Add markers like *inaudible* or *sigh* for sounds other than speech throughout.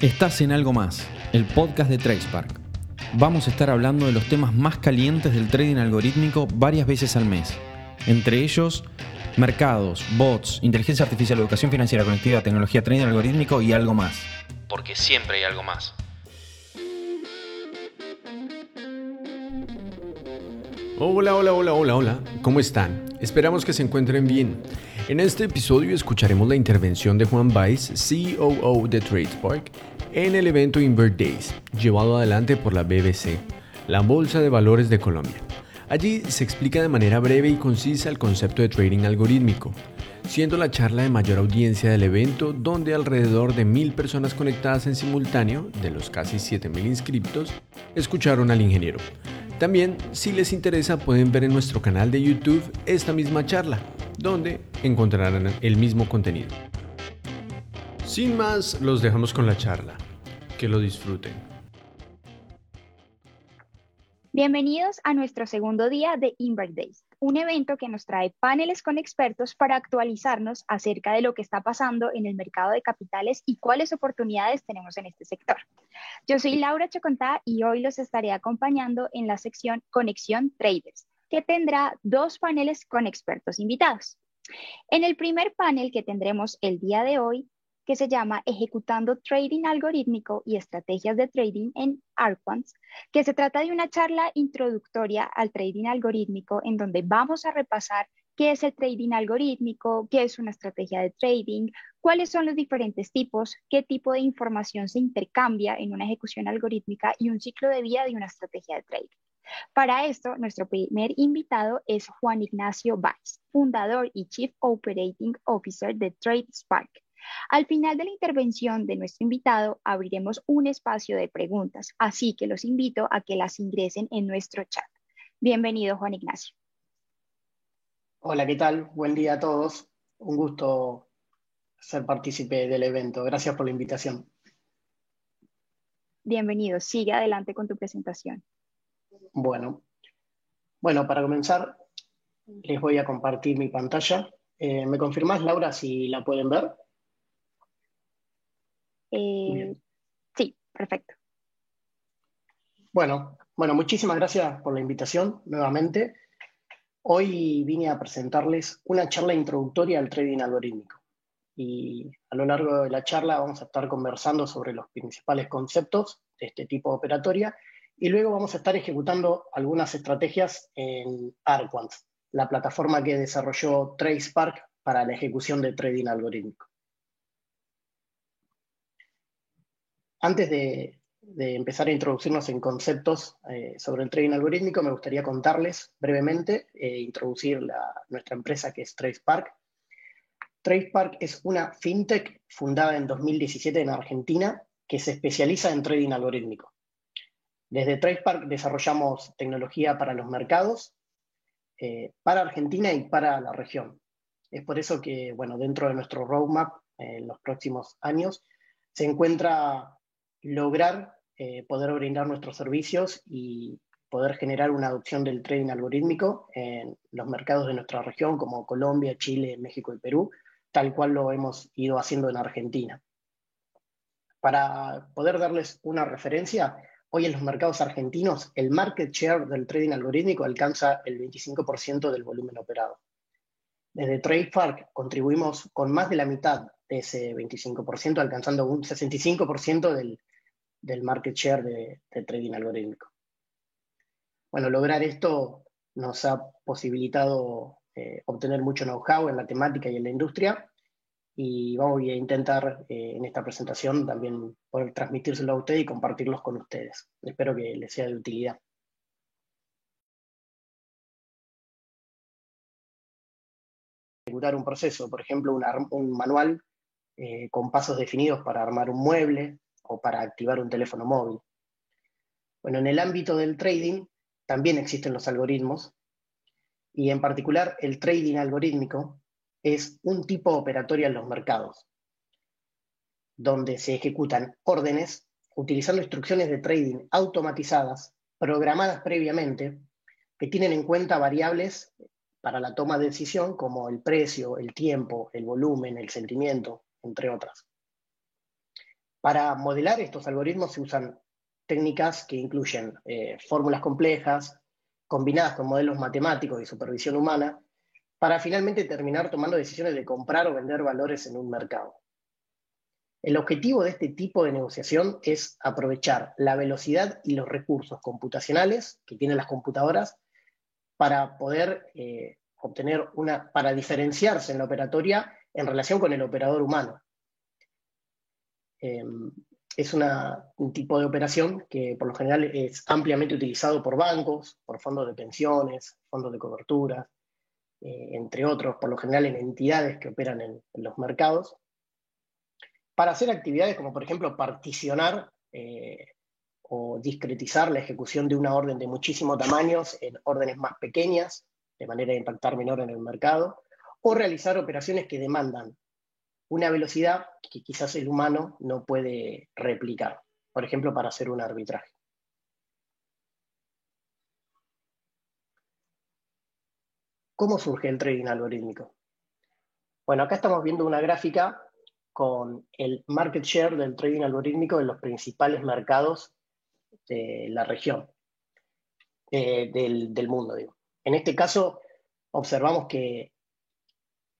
Estás en algo más, el podcast de TracePark. Vamos a estar hablando de los temas más calientes del trading algorítmico varias veces al mes. Entre ellos, mercados, bots, inteligencia artificial, educación financiera, conectividad, tecnología, trading algorítmico y algo más. Porque siempre hay algo más. Hola, hola, hola, hola, hola. ¿Cómo están? Esperamos que se encuentren bien. En este episodio escucharemos la intervención de Juan Baez, COO de TradeSpark, en el evento Invert Days, llevado adelante por la BBC, la Bolsa de Valores de Colombia. Allí se explica de manera breve y concisa el concepto de trading algorítmico, siendo la charla de mayor audiencia del evento donde alrededor de mil personas conectadas en simultáneo, de los casi 7.000 inscriptos, escucharon al ingeniero. También, si les interesa, pueden ver en nuestro canal de YouTube esta misma charla, donde encontrarán el mismo contenido. Sin más, los dejamos con la charla. Que lo disfruten. Bienvenidos a nuestro segundo día de Invert Days, un evento que nos trae paneles con expertos para actualizarnos acerca de lo que está pasando en el mercado de capitales y cuáles oportunidades tenemos en este sector. Yo soy Laura Chocontá y hoy los estaré acompañando en la sección Conexión Traders, que tendrá dos paneles con expertos invitados. En el primer panel que tendremos el día de hoy, que se llama Ejecutando Trading Algorítmico y Estrategias de Trading en Arquants, que se trata de una charla introductoria al trading algorítmico en donde vamos a repasar qué es el trading algorítmico, qué es una estrategia de trading, cuáles son los diferentes tipos, qué tipo de información se intercambia en una ejecución algorítmica y un ciclo de vida de una estrategia de trading. Para esto, nuestro primer invitado es Juan Ignacio Valls, fundador y Chief Operating Officer de TradeSpark, al final de la intervención de nuestro invitado abriremos un espacio de preguntas, así que los invito a que las ingresen en nuestro chat. Bienvenido, Juan Ignacio. Hola, ¿qué tal? Buen día a todos. Un gusto ser partícipe del evento. Gracias por la invitación. Bienvenido. Sigue adelante con tu presentación. Bueno, bueno, para comenzar, les voy a compartir mi pantalla. Eh, ¿Me confirmás, Laura, si la pueden ver? Eh, sí, perfecto. Bueno, bueno, muchísimas gracias por la invitación nuevamente. Hoy vine a presentarles una charla introductoria al trading algorítmico. Y a lo largo de la charla vamos a estar conversando sobre los principales conceptos de este tipo de operatoria y luego vamos a estar ejecutando algunas estrategias en Arquant, la plataforma que desarrolló TracePark para la ejecución de trading algorítmico. Antes de, empezar a introducirnos en conceptos eh, sobre el trading algorítmico, me gustaría contarles brevemente, e introducir nuestra empresa que es TracePark. TracePark es una fintech fundada en 2017 en Argentina que se especializa en trading algorítmico. Desde TracePark desarrollamos tecnología para los mercados, eh, para Argentina y para la región. Es por eso que, bueno, dentro de nuestro roadmap en los próximos años se encuentra lograr eh, poder brindar nuestros servicios y poder generar una adopción del trading algorítmico en los mercados de nuestra región, como Colombia, Chile, México y Perú, tal cual lo hemos ido haciendo en Argentina. Para poder darles una referencia, hoy en los mercados argentinos el market share del trading algorítmico alcanza el 25% del volumen operado. Desde TradePark contribuimos con más de la mitad ese 25%, alcanzando un 65% del, del market share de, trading algorítmico. Bueno, lograr esto nos ha posibilitado eh, obtener mucho know-how en la temática y en la industria y vamos a intentar eh, en esta presentación también poder transmitírselo a ustedes y compartirlos con ustedes. Espero que les sea de utilidad. Ejecutar un proceso, por ejemplo, un, manual eh, con pasos definidos para armar un mueble, o para activar un teléfono móvil. Bueno, en el ámbito del trading también existen los algoritmos y en particular el trading algorítmico es un tipo operatorio en los mercados, donde se ejecutan órdenes utilizando instrucciones de trading automatizadas, programadas previamente, que tienen en cuenta variables para la toma de decisión como el precio, el tiempo, el volumen, el sentimiento, entre otras. Para modelar estos algoritmos se usan técnicas que incluyen eh, fórmulas complejas, combinadas con modelos matemáticos y supervisión humana, para finalmente terminar tomando decisiones de comprar o vender valores en un mercado. El objetivo de este tipo de negociación es aprovechar la velocidad y los recursos computacionales que tienen las computadoras para poder eh, obtener una, para diferenciarse en la operatoria en relación con el operador humano. Em, es un tipo de operación que por lo general es ampliamente utilizado por bancos, por fondos de pensiones, fondos de cobertura, eh, entre otros, por lo general en entidades que operan en, los mercados, para hacer actividades como por ejemplo particionar eh, o discretizar la ejecución de una orden de muchísimos tamaños en órdenes más pequeñas, de manera de impactar menor en el mercado, o realizar operaciones que demandan una velocidad que quizás el humano no puede replicar, por ejemplo, para hacer un arbitraje. ¿Cómo surge el trading algorítmico? Bueno, acá estamos viendo una gráfica con el market share del trading algorítmico en los principales mercados de la región, eh, del, del, mundo. Digo. En este caso, observamos que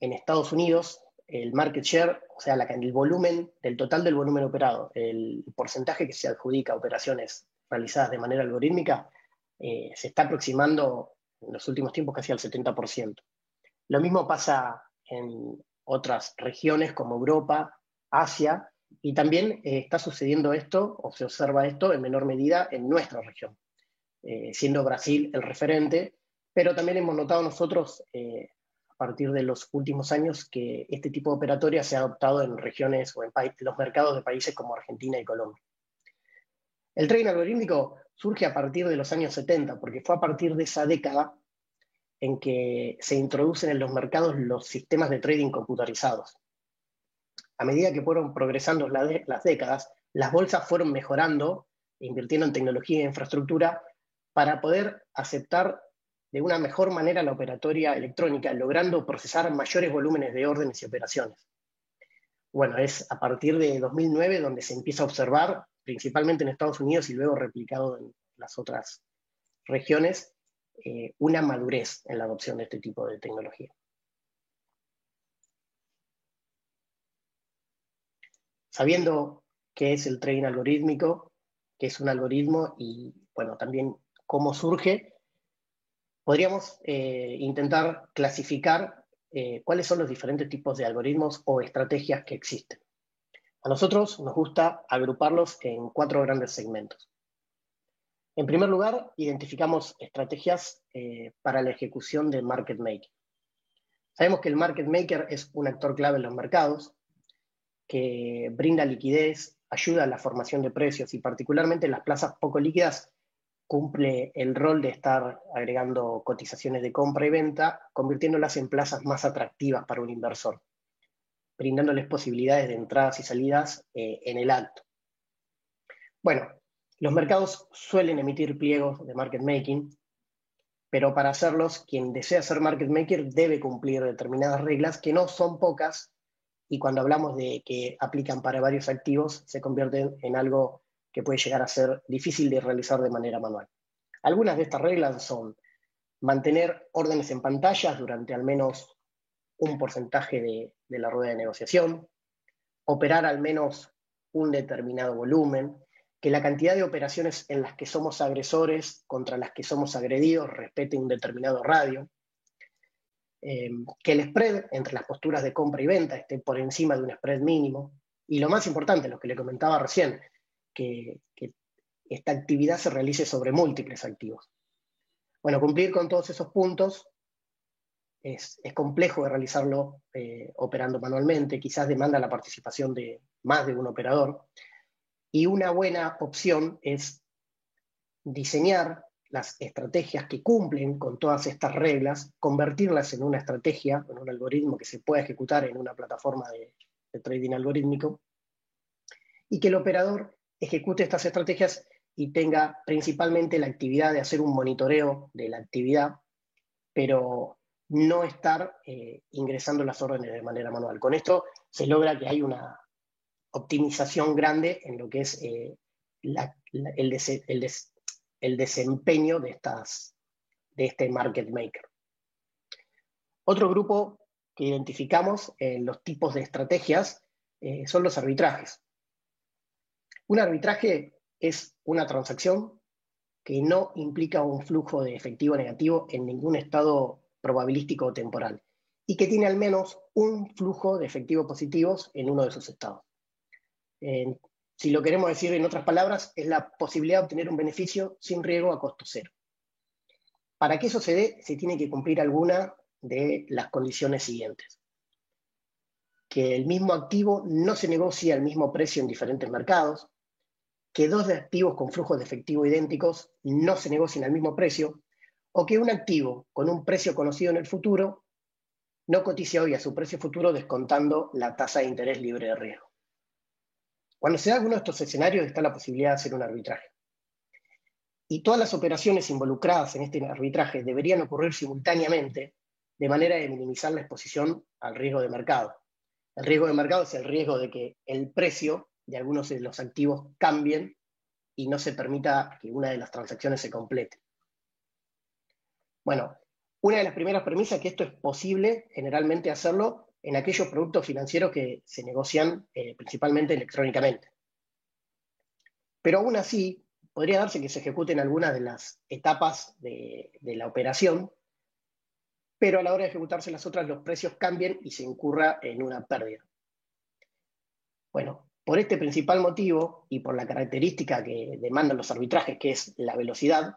en Estados Unidos el market share, o sea, el volumen del total del volumen operado, el porcentaje que se adjudica a operaciones realizadas de manera algorítmica, eh, se está aproximando en los últimos tiempos casi al 70%. Lo mismo pasa en otras regiones como Europa, Asia, y también eh, está sucediendo esto, o se observa esto en menor medida en nuestra región, eh, siendo Brasil el referente, pero también hemos notado nosotros partir de los últimos años que este tipo de operatoria se ha adoptado en regiones o en los mercados de países como Argentina y Colombia. El trading algorítmico surge a partir de los años 70, porque fue a partir de esa década en que se introducen en los mercados los sistemas de trading computarizados. A medida que fueron progresando las décadas, las bolsas fueron mejorando, invirtiendo en tecnología e infraestructura para poder aceptar de una mejor manera la operatoria electrónica, logrando procesar mayores volúmenes de órdenes y operaciones. Bueno, es a partir de 2009 donde se empieza a observar, principalmente en Estados Unidos y luego replicado en las otras regiones, eh, una madurez en la adopción de este tipo de tecnología. Sabiendo qué es el trading algorítmico, qué es un algoritmo y, bueno, también cómo surge, podríamos eh, intentar clasificar eh, cuáles son los diferentes tipos de algoritmos o estrategias que existen. A nosotros nos gusta agruparlos en cuatro grandes segmentos. En primer lugar, identificamos estrategias eh, para la ejecución de market making. Sabemos que el market maker es un actor clave en los mercados, que brinda liquidez, ayuda a la formación de precios y particularmente en las plazas poco líquidas cumple el rol de estar agregando cotizaciones de compra y venta, convirtiéndolas en plazas más atractivas para un inversor, brindándoles posibilidades de entradas y salidas eh, en el acto. Bueno, los mercados suelen emitir pliegos de market making, pero para hacerlos, quien desea ser market maker debe cumplir determinadas reglas que no son pocas y cuando hablamos de que aplican para varios activos, se convierten en algo que puede llegar a ser difícil de realizar de manera manual. Algunas de estas reglas son mantener órdenes en pantallas durante al menos un porcentaje de, la rueda de negociación, operar al menos un determinado volumen, que la cantidad de operaciones en las que somos agresores contra las que somos agredidos respete un determinado radio, eh, que el spread entre las posturas de compra y venta esté por encima de un spread mínimo, y lo más importante, lo que le comentaba recién, que, esta actividad se realice sobre múltiples activos. Bueno, cumplir con todos esos puntos es, complejo de realizarlo eh, operando manualmente, quizás demanda la participación de más de un operador. Y una buena opción es diseñar las estrategias que cumplen con todas estas reglas, convertirlas en una estrategia, en un algoritmo que se pueda ejecutar en una plataforma de trading algorítmico, y que el operador ejecute estas estrategias y tenga principalmente la actividad de hacer un monitoreo de la actividad, pero no estar eh, ingresando las órdenes de manera manual. Con esto se logra que hay una optimización grande en lo que es eh, el, desempeño de, estas, de este market maker. Otro grupo que identificamos en los tipos de estrategias eh, son los arbitrajes. Un arbitraje es una transacción que no implica un flujo de efectivo negativo en ningún estado probabilístico o temporal y que tiene al menos un flujo de efectivo positivos en uno de sus estados. si lo queremos decir en otras palabras, es la posibilidad de obtener un beneficio sin riesgo a costo cero. Para que eso se dé, se tiene que cumplir alguna de las condiciones siguientes. Que el mismo activo no se negocie al mismo precio en diferentes mercados, que dos activos con flujos de efectivo idénticos no se negocien al mismo precio, o que un activo con un precio conocido en el futuro no cotice hoy a su precio futuro descontando la tasa de interés libre de riesgo. Cuando se da alguno de estos escenarios está la posibilidad de hacer un arbitraje. Y todas las operaciones involucradas en este arbitraje deberían ocurrir simultáneamente de manera de minimizar la exposición al riesgo de mercado. El riesgo de mercado es el riesgo de que el precio de algunos de los activos cambien y no se permita que una de las transacciones se complete. Bueno, una de las primeras premisas es que esto es posible generalmente hacerlo en aquellos productos financieros que se negocian eh, principalmente electrónicamente. Pero aún así, podría darse que se ejecuten algunas de las etapas de, la operación, pero a la hora de ejecutarse las otras los precios cambian y se incurra en una pérdida. Bueno, por este principal motivo y por la característica que demandan los arbitrajes, que es la velocidad,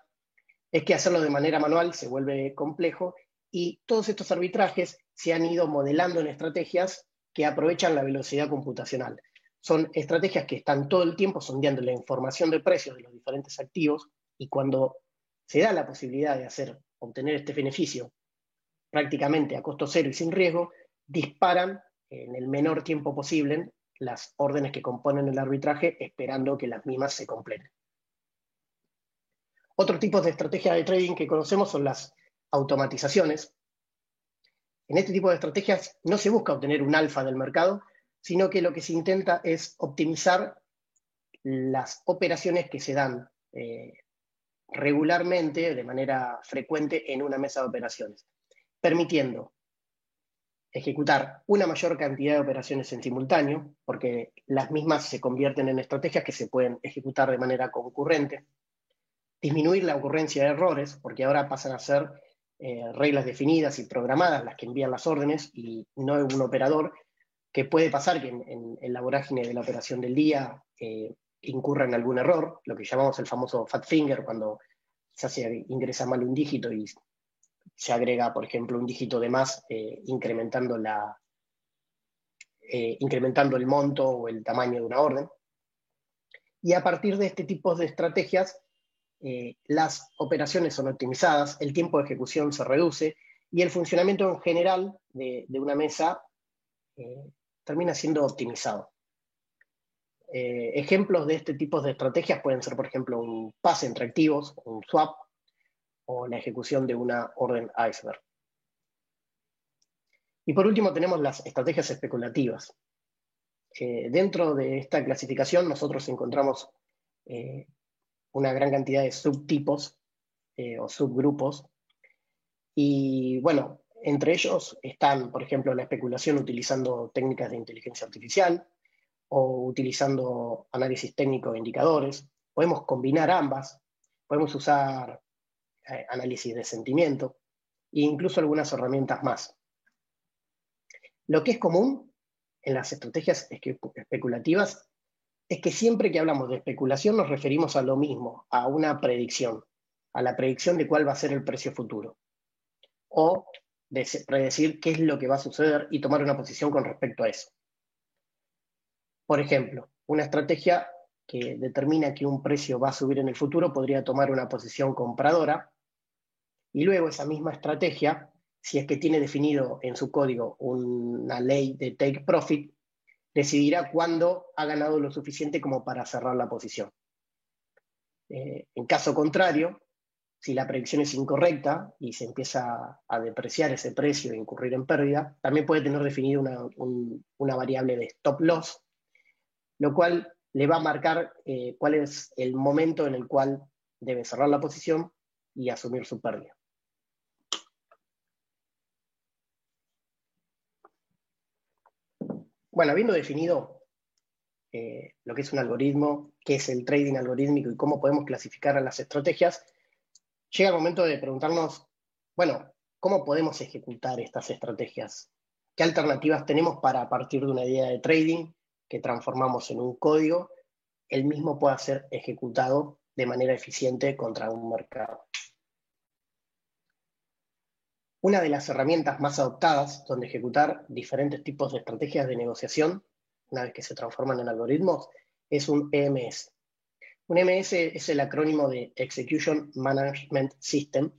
es que hacerlo de manera manual se vuelve complejo y todos estos arbitrajes se han ido modelando en estrategias que aprovechan la velocidad computacional. Son estrategias que están todo el tiempo sondeando la información de precios de los diferentes activos y cuando se da la posibilidad de hacer, obtener este beneficio prácticamente a costo cero y sin riesgo, disparan en el menor tiempo posible las órdenes que componen el arbitraje esperando que las mismas se completen. Otros tipos de estrategias de trading que conocemos son las automatizaciones. En este tipo de estrategias no se busca obtener un alfa del mercado, sino que lo que se intenta es optimizar las operaciones que se dan eh, regularmente, de manera frecuente, en una mesa de operaciones, permitiendo ejecutar una mayor cantidad de operaciones en simultáneo, porque las mismas se convierten en estrategias que se pueden ejecutar de manera concurrente, disminuir la ocurrencia de errores, porque ahora pasan a ser eh, reglas definidas y programadas las que envían las órdenes y no un operador, que puede pasar que en, la vorágine de la operación del día eh, incurra en algún error, lo que llamamos el famoso fat finger, cuando se hace, ingresa mal un dígito y se agrega, por ejemplo, un dígito de más, eh, incrementando, la, incrementando el monto o el tamaño de una orden. Y a partir de este tipo de estrategias, eh, las operaciones son optimizadas, el tiempo de ejecución se reduce y el funcionamiento en general de, una mesa eh, termina siendo optimizado. Eh, ejemplos de este tipo de estrategias pueden ser, por ejemplo, un pase entre activos, un swap o la ejecución de una orden iceberg. Y por último tenemos las estrategias especulativas. dentro de esta clasificación nosotros encontramos una gran cantidad de subtipos eh, o subgrupos. Y bueno, entre ellos están, por ejemplo, la especulación utilizando técnicas de inteligencia artificial o utilizando análisis técnico de indicadores. Podemos combinar ambas, podemos usar eh, análisis de sentimiento e incluso algunas herramientas más. Lo que es común en las estrategias especulativas es que siempre que hablamos de especulación nos referimos a lo mismo, a una predicción, a la predicción de cuál va a ser el precio futuro, o de predecir qué es lo que va a suceder y tomar una posición con respecto a eso. Por ejemplo, una estrategia que determina que un precio va a subir en el futuro podría tomar una posición compradora y luego esa misma estrategia, si es que tiene definido en su código una ley de take profit, decidirá cuándo ha ganado lo suficiente como para cerrar la posición. Eh, en caso contrario, si la predicción es incorrecta y se empieza a depreciar ese precio e incurrir en pérdida, también puede tener definido una, variable de stop loss, lo cual le va a marcar eh, cuál es el momento en el cual debe cerrar la posición y asumir su pérdida. Bueno, habiendo definido eh, lo que es un algoritmo, qué es el trading algorítmico y cómo podemos clasificar a las estrategias, llega el momento de preguntarnos, bueno, ¿cómo podemos ejecutar estas estrategias? ¿Qué alternativas tenemos para, a partir de una idea de trading que transformamos en un código, el mismo pueda ser ejecutado de manera eficiente contra un mercado? Una de las herramientas más adoptadas donde ejecutar diferentes tipos de estrategias de negociación, una vez que se transforman en algoritmos, es un EMS, un MS es el acrónimo de Execution Management System,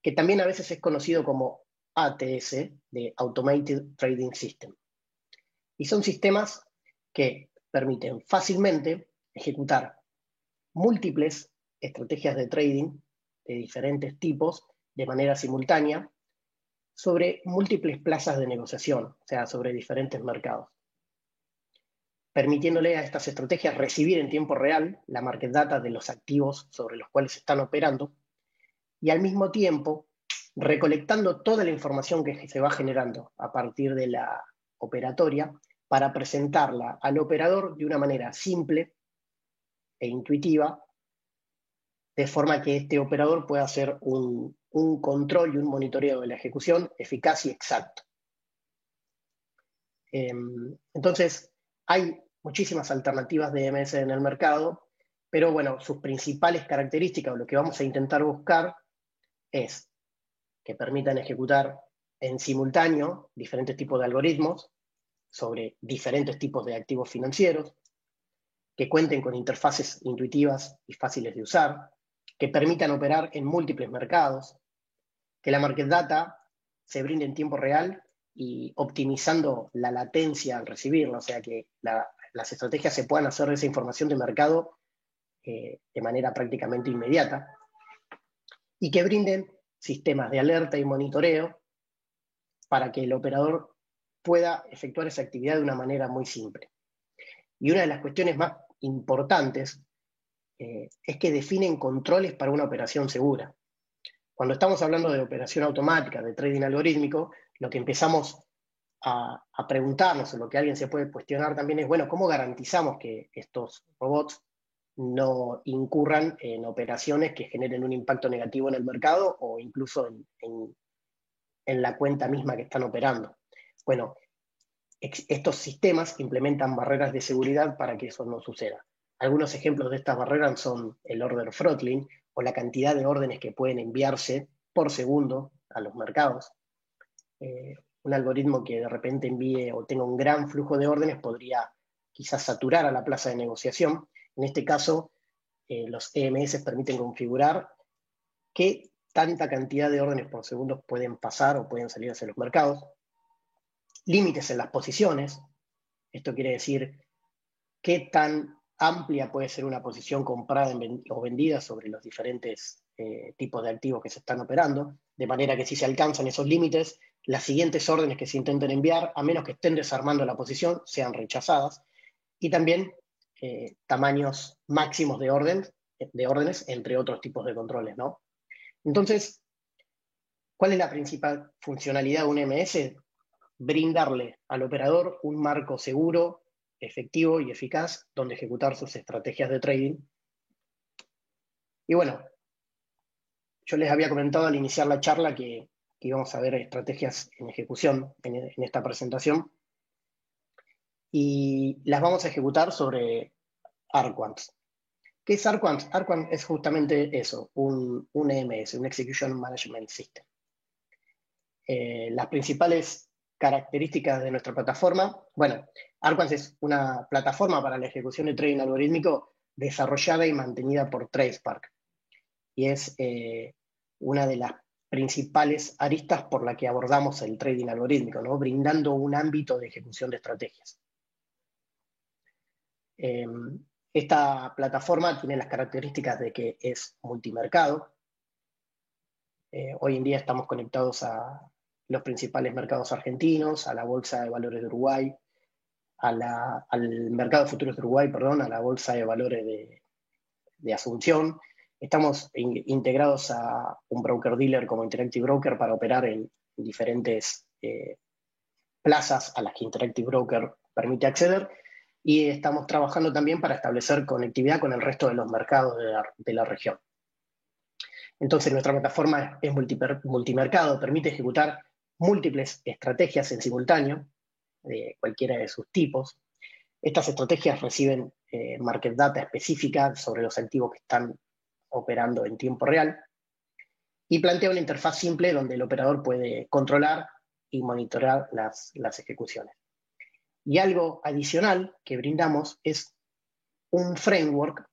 que también a veces es conocido como ATS, de Automated Trading System. Y son sistemas que permiten fácilmente ejecutar múltiples estrategias de trading de diferentes tipos de manera simultánea sobre múltiples plazas de negociación, o sea, sobre diferentes mercados permitiéndole a estas estrategias recibir en tiempo real la market data de los activos sobre los cuales están operando y al mismo tiempo recolectando toda la información que se va generando a partir de la operatoria para presentarla al operador de una manera simple e intuitiva, de forma que este operador pueda hacer un, control y un monitoreo de la ejecución eficaz y exacto. Em, entonces, hay muchísimas alternativas de MS en el mercado, pero bueno, sus principales características o lo que vamos a intentar buscar es que permitan ejecutar en simultáneo diferentes tipos de algoritmos sobre diferentes tipos de activos financieros, que cuenten con interfaces intuitivas y fáciles de usar, que permitan operar en múltiples mercados, que la market data se brinde en tiempo real y optimizando la latencia al recibirla, o sea que las estrategias se puedan hacer de esa información de mercado eh, de manera prácticamente inmediata, y que brinden sistemas de alerta y monitoreo para que el operador pueda efectuar esa actividad de una manera muy simple. Y una de las cuestiones más importantes eh, es que definen controles para una operación segura. Cuando estamos hablando de operación automática, de trading algorítmico, lo que empezamos a, preguntarnos, o lo que alguien se puede cuestionar también es, bueno, ¿cómo garantizamos que estos robots no incurran en operaciones que generen un impacto negativo en el mercado o incluso en, la cuenta misma que están operando? Bueno, estos sistemas implementan barreras de seguridad para que eso no suceda. Algunos ejemplos de estas barreras son el order throttling o la cantidad de órdenes que pueden enviarse por segundo a los mercados. Eh, un algoritmo que de repente envíe o tenga un gran flujo de órdenes podría quizás saturar a la plaza de negociación. En este caso, eh, los EMS permiten configurar qué tanta cantidad de órdenes por segundo pueden pasar o pueden salir hacia los mercados. Límites en las posiciones. Esto quiere decir qué tan amplia puede ser una posición comprada o vendida sobre los diferentes eh, tipos de activos que se están operando, de manera que si se alcanzan esos límites, las siguientes órdenes que se intenten enviar, a menos que estén desarmando la posición, sean rechazadas, y también eh, tamaños máximos de, de órdenes, entre otros tipos de controles. ¿no? Entonces, ¿cuál es la principal funcionalidad de un MS? Brindarle al operador un marco seguro, efectivo y eficaz donde ejecutar sus estrategias de trading. Y bueno, yo les había comentado al iniciar la charla que que íbamos a ver estrategias en ejecución en, esta presentación. Y las vamos a ejecutar sobre Arquant. ¿Qué es Arquant? Arquant es justamente eso, un, un EMS, un Execution Management System. Eh, las principales características de nuestra plataforma, bueno, Arquant es una plataforma para la ejecución de trading algorítmico desarrollada y mantenida por TracePark. Y es eh, una de las principales aristas por la que abordamos el trading algorítmico, ¿no? brindando un ámbito de ejecución de estrategias. Em, esta plataforma tiene las características de que es multimercado, Eh, hoy en día estamos conectados a los principales mercados argentinos, a la Bolsa de Valores de Uruguay, al mercado de futuros de Uruguay, perdón, a la Bolsa de Valores de, Asunción. Estamos integrados a un broker dealer como Interactive Broker para operar en, diferentes eh, plazas a las que Interactive Broker permite acceder y estamos trabajando también para establecer conectividad con el resto de los mercados de la, región. Entonces, nuestra plataforma es multimercado, permite ejecutar múltiples estrategias en simultáneo, de cualquiera de sus tipos. Estas estrategias reciben eh, market data específica sobre los activos que están operando en tiempo real y plantea una interfaz simple donde el operador puede controlar y monitorear las, las ejecuciones. Y algo adicional que brindamos es un framework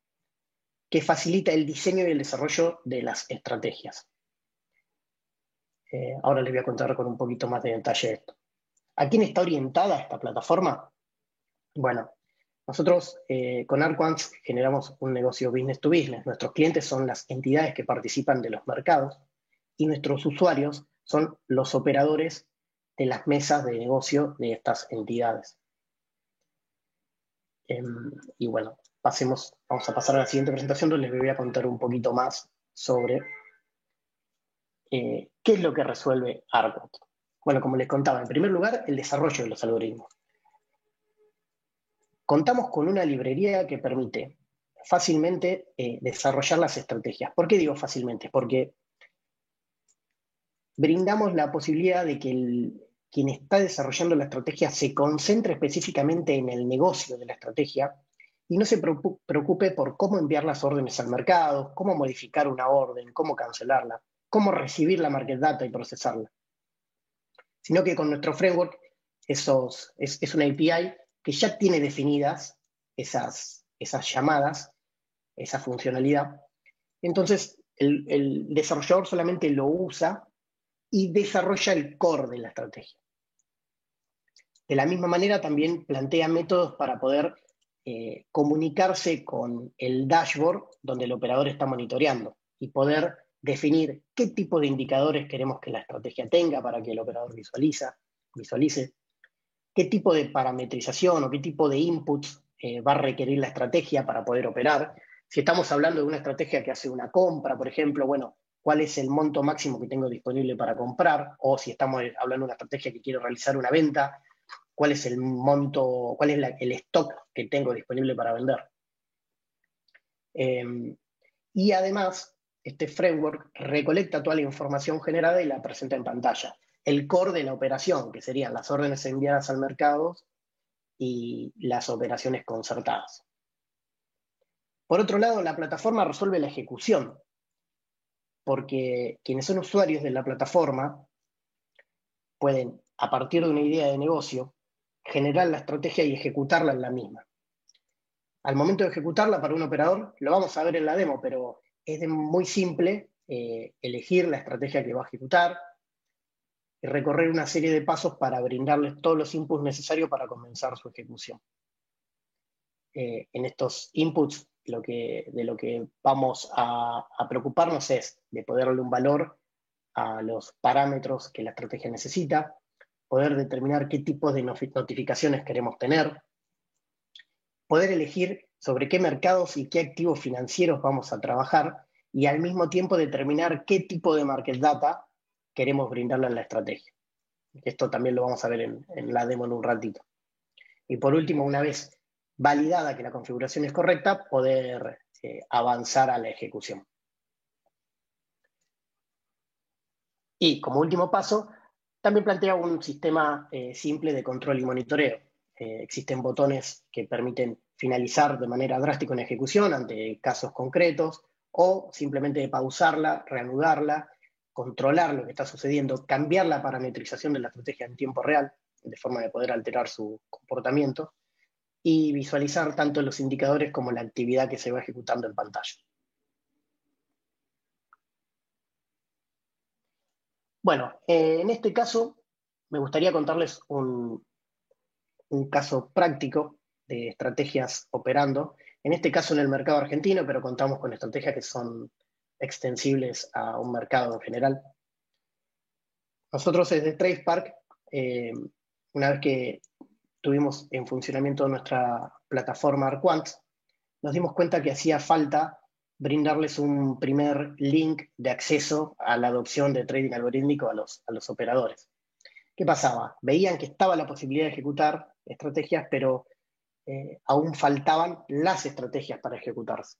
que facilita el diseño y el desarrollo de las estrategias. Eh, ahora les voy a contar con un poquito más de detalle esto. ¿A quién está orientada esta plataforma? Bueno, nosotros eh, con Arquans generamos un negocio business to business. Nuestros clientes son las entidades que participan de los mercados y nuestros usuarios son los operadores de las mesas de negocio de estas entidades. Em, y bueno, pasemos, vamos a pasar a la siguiente presentación donde les voy a contar un poquito más sobre eh, qué es lo que resuelve Argot. Bueno, como les contaba, en primer lugar, el desarrollo de los algoritmos. Contamos con una librería que permite fácilmente eh, desarrollar las estrategias. ¿Por qué digo fácilmente? Porque brindamos la posibilidad de que el, quien está desarrollando la estrategia se concentre específicamente en el negocio de la estrategia y no se preocupe por cómo enviar las órdenes al mercado, cómo modificar una orden, cómo cancelarla, cómo recibir la market data y procesarla. Sino que con nuestro framework esos, es, una API que ya tiene definidas esas, esas llamadas, esa funcionalidad. Entonces, el, desarrollador solamente lo usa y desarrolla el core de la estrategia. De la misma manera, también plantea métodos para poder eh, comunicarse con el dashboard donde el operador está monitoreando y poder definir qué tipo de indicadores queremos que la estrategia tenga para que el operador visualiza, visualice, qué tipo de parametrización o qué tipo de inputs eh, va a requerir la estrategia para poder operar. Si estamos hablando de una estrategia que hace una compra, por ejemplo, bueno, cuál es el monto máximo que tengo disponible para comprar, o si estamos hablando de una estrategia que quiero realizar una venta, cuál es el monto, cuál es el stock que tengo disponible para vender. Em, y además, este framework recolecta toda la información generada y la presenta en pantalla. El core de la operación, que serían las órdenes enviadas al mercado y las operaciones concertadas. Por otro lado, la plataforma resuelve la ejecución, porque quienes son usuarios de la plataforma pueden, a partir de una idea de negocio, generar la estrategia y ejecutarla en la misma. Al momento de ejecutarla para un operador, lo vamos a ver en la demo, pero es muy simple eh, elegir la estrategia que va a ejecutar y recorrer una serie de pasos para brindarles todos los inputs necesarios para comenzar su ejecución. Eh, en estos inputs de lo que vamos a, preocuparnos es de poder darle un valor a los parámetros que la estrategia necesita, poder determinar qué tipo de notificaciones queremos tener, poder elegir sobre qué mercados y qué activos financieros vamos a trabajar y al mismo tiempo determinar qué tipo de market data queremos brindarle a la estrategia. Esto también lo vamos a ver en, en la demo en un ratito. Y por último, una vez validada que la configuración es correcta, poder eh, avanzar a la ejecución. Y como último paso, también plantea un sistema eh, simple de control y monitoreo. Eh, existen botones que permiten finalizar de manera drástica una ejecución ante casos concretos o simplemente pausarla, reanudarla, controlar lo que está sucediendo, cambiar la parametrización de la estrategia en tiempo real, de forma de poder alterar su comportamiento y visualizar tanto los indicadores como la actividad que se va ejecutando en pantalla. Bueno, eh, en este caso me gustaría contarles un, un caso práctico de estrategias operando, en este caso en el mercado argentino, pero contamos con estrategias que son extensibles a un mercado en general. Nosotros desde TracePark, eh, una vez que tuvimos en funcionamiento nuestra plataforma Arquant, nos dimos cuenta que hacía falta brindarles un primer link de acceso a la adopción de trading algorítmico a los, a los operadores. ¿Qué pasaba? Veían que estaba la posibilidad de ejecutar estrategias, pero eh, aún faltaban las estrategias para ejecutarse.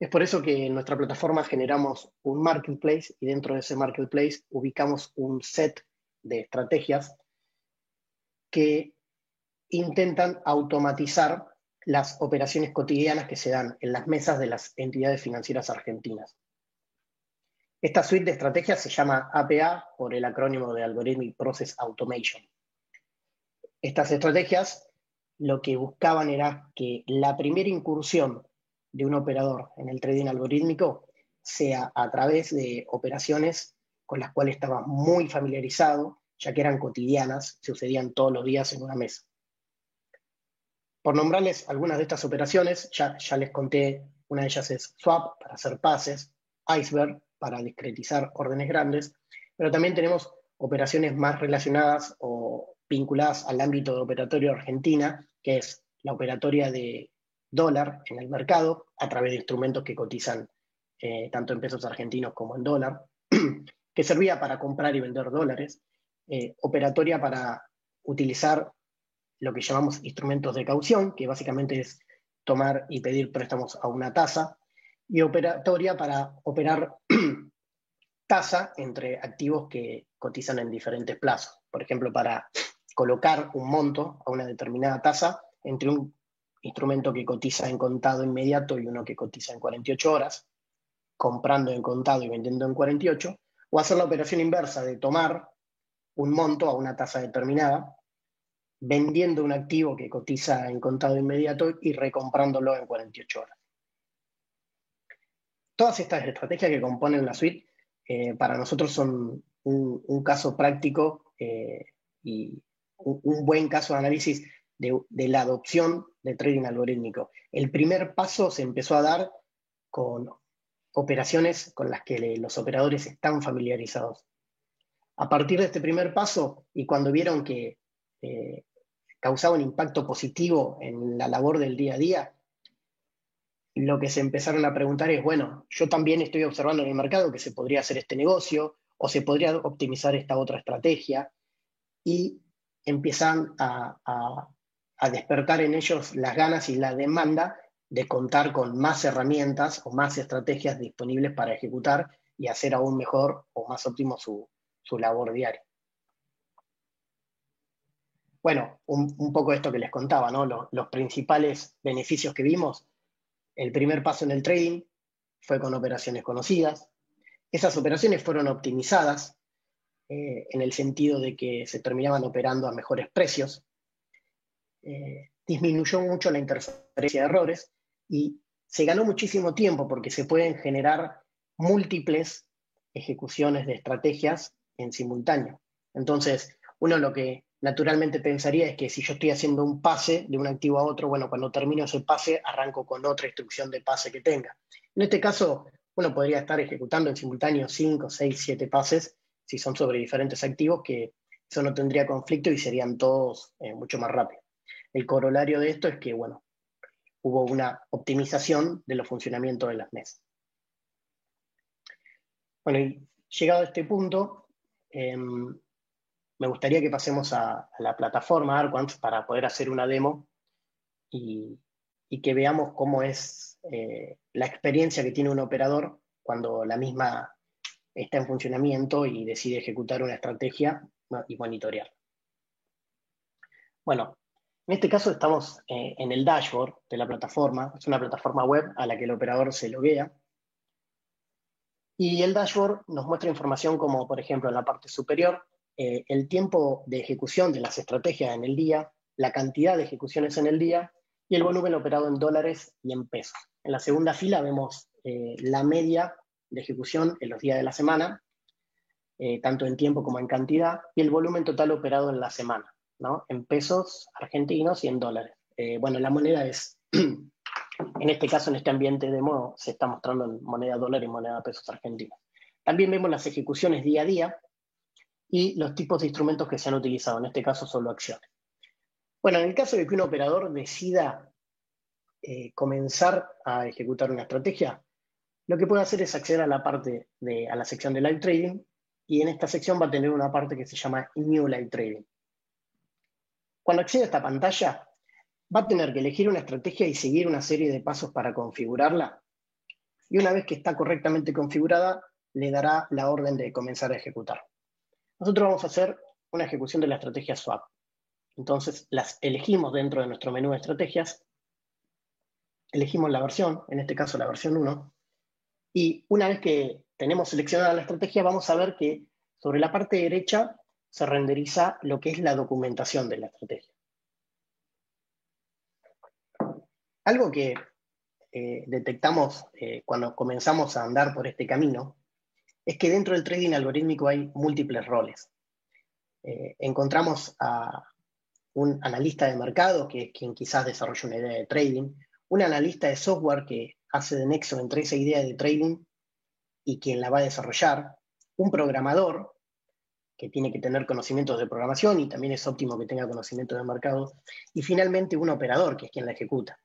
Es por eso que en nuestra plataforma generamos un marketplace y dentro de ese marketplace ubicamos un set de estrategias que intentan automatizar las operaciones cotidianas que se dan en las mesas de las entidades financieras argentinas. Esta suite de estrategias se llama APA por el acrónimo de Algorithmic Process Automation. Estas estrategias lo que buscaban era que la primera incursión de un operador en el trading algorítmico sea a través de operaciones con las cuales estaba muy familiarizado, ya que eran cotidianas, sucedían todos los días en una mesa. Por nombrarles algunas de estas operaciones, ya, ya les conté, una de ellas es swap para hacer pases, iceberg para discretizar órdenes grandes, pero también tenemos operaciones más relacionadas o vinculadas al ámbito de operatorio Argentina, que es la operatoria de dólar en el mercado a través de instrumentos que cotizan eh, tanto en pesos argentinos como en dólar, *clears throat* que servía para comprar y vender dólares, eh, operatoria para utilizar lo que llamamos instrumentos de caución, que básicamente es tomar y pedir préstamos a una tasa, y operatoria para operar *clears throat* tasa entre activos que cotizan en diferentes plazos. Por ejemplo, para colocar un monto a una determinada tasa entre un instrumento que cotiza en contado inmediato y uno que cotiza en 48 horas, comprando en contado y vendiendo en 48, o hacer la operación inversa de tomar un monto a una tasa determinada, vendiendo un activo que cotiza en contado inmediato y recomprándolo en 48 horas. Todas estas estrategias que componen la suite eh, para nosotros son un, caso práctico eh, y un, buen caso de análisis de, la adopción de trading algorítmico. El primer paso se empezó a dar con operaciones con las que los operadores están familiarizados. A partir de este primer paso, y cuando vieron que eh, causaba un impacto positivo en la labor del día a día, lo que se empezaron a preguntar es, bueno, yo también estoy observando en el mercado que se podría hacer este negocio o se podría optimizar esta otra estrategia y empiezan a, despertar en ellos las ganas y la demanda de contar con más herramientas o más estrategias disponibles para ejecutar y hacer aún mejor o más óptimo su, labor diaria. Bueno, un, poco esto que les contaba, ¿no? Los principales beneficios que vimos el primer paso en el trading fue con operaciones conocidas. Esas operaciones fueron optimizadas eh, en el sentido de que se terminaban operando a mejores precios. Eh, disminuyó mucho la interferencia de errores y se ganó muchísimo tiempo porque se pueden generar múltiples ejecuciones de estrategias en simultáneo. Entonces, uno lo que naturalmente pensaría es que si yo estoy haciendo un pase de un activo a otro, bueno, cuando termino ese pase arranco con otra instrucción de pase que tenga. En este caso, uno podría estar ejecutando en simultáneo 5, 6, 7 pases si son sobre diferentes activos, que eso no tendría conflicto y serían todos eh, mucho más rápidos. El corolario de esto es que, bueno, hubo una optimización de los funcionamientos de las mesas. Bueno, y llegado a este punto, em, me gustaría que pasemos a, la plataforma Arquant para poder hacer una demo y, que veamos cómo es eh, la experiencia que tiene un operador cuando la misma está en funcionamiento y decide ejecutar una estrategia y monitorear. Bueno, en este caso estamos eh, en el dashboard de la plataforma. Es una plataforma web a la que el operador se loguea. Y el dashboard nos muestra información como, por ejemplo, en la parte superior, eh, el tiempo de ejecución de las estrategias en el día, la cantidad de ejecuciones en el día y el volumen operado en dólares y en pesos. En la segunda fila vemos eh, la media de ejecución en los días de la semana, eh, tanto en tiempo como en cantidad, y el volumen total operado en la semana, ¿no? en pesos argentinos y en dólares. bueno, la moneda es *clears throat* En este caso, en este ambiente demo, se está mostrando en moneda dólar y moneda pesos argentinos. También vemos las ejecuciones día a día y los tipos de instrumentos que se han utilizado, en este caso solo acciones. Bueno, en el caso de que un operador decida eh, comenzar a ejecutar una estrategia, lo que puede hacer es acceder a la parte de, a la sección de live trading y en esta sección va a tener una parte que se llama New Live Trading. Cuando accede a esta pantalla, va a tener que elegir una estrategia y seguir una serie de pasos para configurarla. Y una vez que está correctamente configurada, le dará la orden de comenzar a ejecutar. Nosotros vamos a hacer una ejecución de la estrategia swap. Entonces las elegimos dentro de nuestro menú de estrategias, elegimos la versión, en este caso la versión 1, y una vez que tenemos seleccionada la estrategia, vamos a ver que sobre la parte derecha se renderiza lo que es la documentación de la estrategia. Algo que eh, detectamos eh, cuando comenzamos a andar por este camino es que dentro del trading algorítmico hay múltiples roles. Eh, encontramos a un analista de mercado, que es quien quizás desarrolla una idea de trading, un analista de software que hace de nexo entre esa idea de trading y quien la va a desarrollar, un programador, que tiene que tener conocimientos de programación y también es óptimo que tenga conocimientos de mercado, y finalmente un operador, que es quien la ejecuta.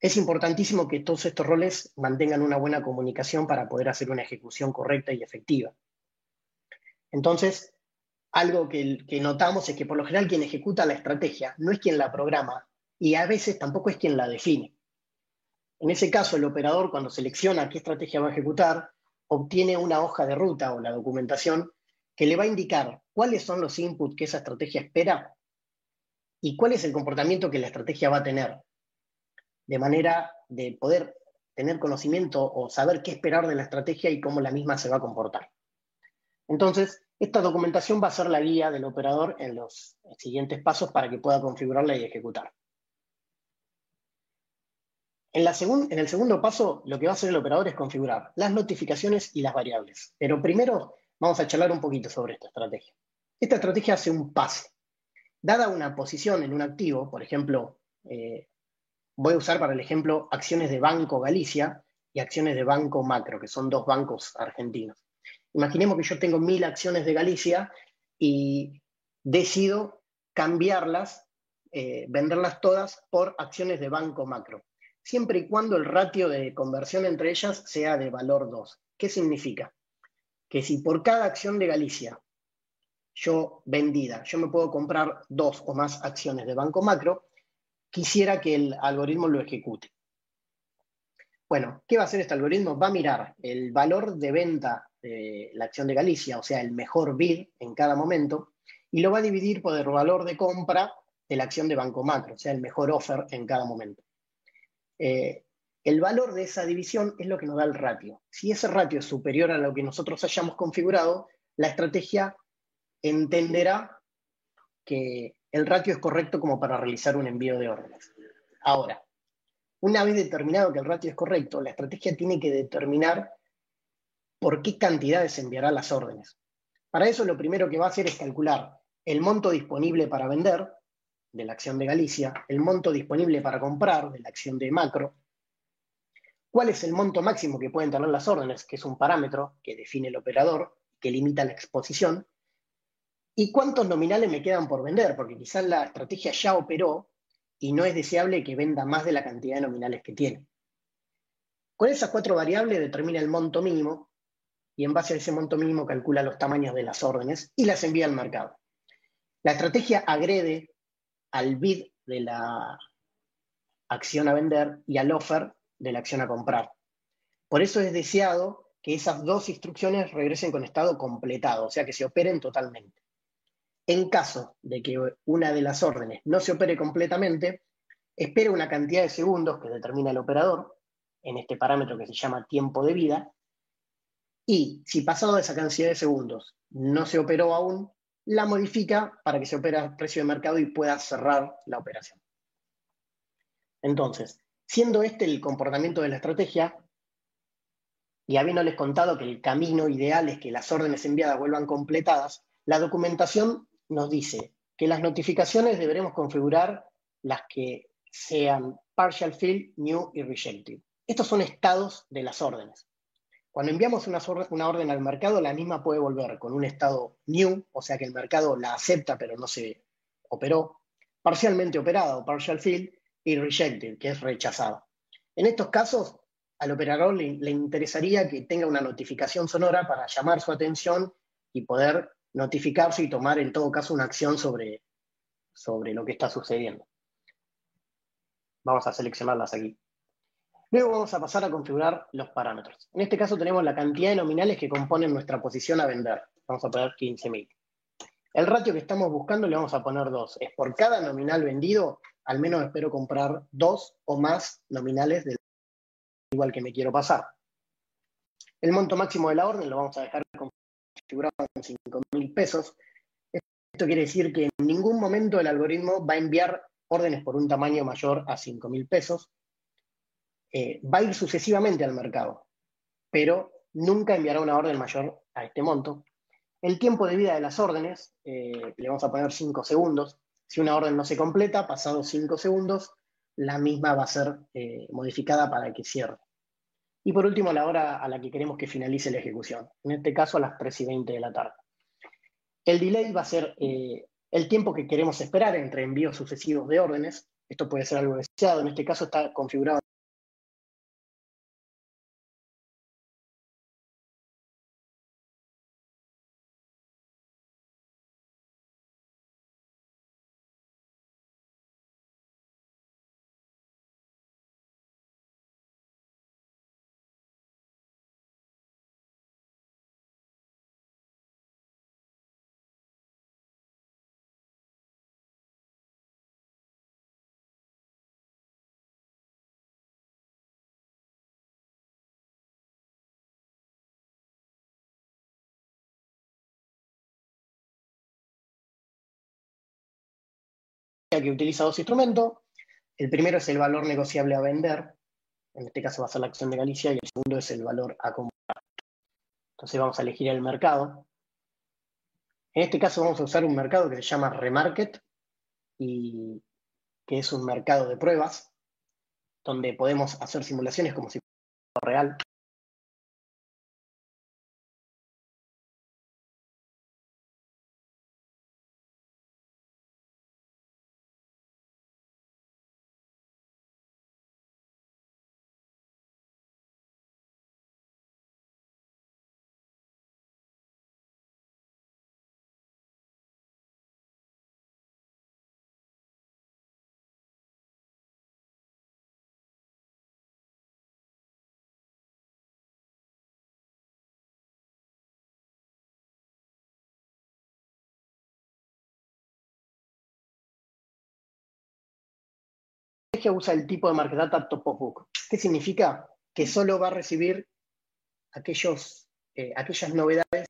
Es importantísimo que todos estos roles mantengan una buena comunicación para poder hacer una ejecución correcta y efectiva. Entonces, algo que, notamos es que por lo general quien ejecuta la estrategia no es quien la programa y a veces tampoco es quien la define. En ese caso, el operador cuando selecciona qué estrategia va a ejecutar, obtiene una hoja de ruta o la documentación que le va a indicar cuáles son los inputs que esa estrategia espera y cuál es el comportamiento que la estrategia va a tener de manera de poder tener conocimiento o saber qué esperar de la estrategia y cómo la misma se va a comportar. Entonces, esta documentación va a ser la guía del operador en los siguientes pasos para que pueda configurarla y ejecutar. En, en, el segundo paso, lo que va a hacer el operador es configurar las notificaciones y las variables. Pero primero vamos a charlar un poquito sobre esta estrategia. Esta estrategia hace un pase. Dada una posición en un activo, por ejemplo, eh, voy a usar para el ejemplo acciones de Banco Galicia y acciones de Banco Macro, que son dos bancos argentinos. Imaginemos que yo tengo mil acciones de Galicia y decido cambiarlas, eh, venderlas todas por acciones de Banco Macro, siempre y cuando el ratio de conversión entre ellas sea de valor 2. ¿Qué significa? Que si por cada acción de Galicia yo vendida, yo me puedo comprar dos o más acciones de Banco Macro, quisiera que el algoritmo lo ejecute. Bueno, ¿qué va a hacer este algoritmo? Va a mirar el valor de venta de la acción de Galicia, o sea, el mejor bid en cada momento, y lo va a dividir por el valor de compra de la acción de Banco Macro, o sea, el mejor offer en cada momento. Eh, el valor de esa división es lo que nos da el ratio. Si ese ratio es superior a lo que nosotros hayamos configurado, la estrategia entenderá que el ratio es correcto como para realizar un envío de órdenes. Ahora, una vez determinado que el ratio es correcto, la estrategia tiene que determinar por qué cantidades enviará las órdenes. Para eso lo primero que va a hacer es calcular el monto disponible para vender de la acción de Galicia, el monto disponible para comprar de la acción de macro, cuál es el monto máximo que pueden tener las órdenes, que es un parámetro que define el operador, que limita la exposición, ¿Y cuántos nominales me quedan por vender? Porque quizás la estrategia ya operó y no es deseable que venda más de la cantidad de nominales que tiene. Con esas cuatro variables determina el monto mínimo y en base a ese monto mínimo calcula los tamaños de las órdenes y las envía al mercado. La estrategia agrede al bid de la acción a vender y al offer de la acción a comprar. Por eso es deseado que esas dos instrucciones regresen con estado completado, o sea, que se operen totalmente. En caso de que una de las órdenes no se opere completamente, espere una cantidad de segundos que determina el operador, en este parámetro que se llama tiempo de vida, y si pasado esa cantidad de segundos no se operó aún, la modifica para que se opere a precio de mercado y pueda cerrar la operación. Entonces, siendo este el comportamiento de la estrategia, y habiéndoles contado que el camino ideal es que las órdenes enviadas vuelvan completadas, la documentación nos dice que las notificaciones deberemos configurar las que sean partial fill, new y rejected. Estos son estados de las órdenes. Cuando enviamos una, orden al mercado, la misma puede volver con un estado new, o sea que el mercado la acepta pero no se operó, parcialmente operada o partial fill, y rejected, que es rechazada. En estos casos, al operador le, interesaría que tenga una notificación sonora para llamar su atención y poder notificarse y tomar en todo caso una acción sobre, sobre lo que está sucediendo. Vamos a seleccionarlas aquí. Luego vamos a pasar a configurar los parámetros. En este caso tenemos la cantidad de nominales que componen nuestra posición a vender. Vamos a poner 15.000. El ratio que estamos buscando le vamos a poner 2. Es por cada nominal vendido, al menos espero comprar dos o más nominales del igual que me quiero pasar. El monto máximo de la orden lo vamos a dejar configurado en 5.000 pesos. Esto quiere decir que en ningún momento el algoritmo va a enviar órdenes por un tamaño mayor a 5.000 pesos. Eh, va a ir sucesivamente al mercado, pero nunca enviará una orden mayor a este monto. El tiempo de vida de las órdenes, eh, le vamos a poner 5 segundos. Si una orden no se completa, pasados 5 segundos, la misma va a ser eh, modificada para que cierre. Y por último, la hora a la que queremos que finalice la ejecución, en este caso a las 3 y 20 de la tarde. El delay va a ser eh, el tiempo que queremos esperar entre envíos sucesivos de órdenes. Esto puede ser algo deseado, en este caso está configurado que utiliza dos instrumentos. El primero es el valor negociable a vender, en este caso va a ser la acción de Galicia, y el segundo es el valor a comprar. Entonces vamos a elegir el mercado. En este caso vamos a usar un mercado que se llama Remarket, y que es un mercado de pruebas, donde podemos hacer simulaciones como si fuera real. Usa el tipo de market data top book. ¿Qué significa? Que solo va a recibir aquellos, eh, aquellas novedades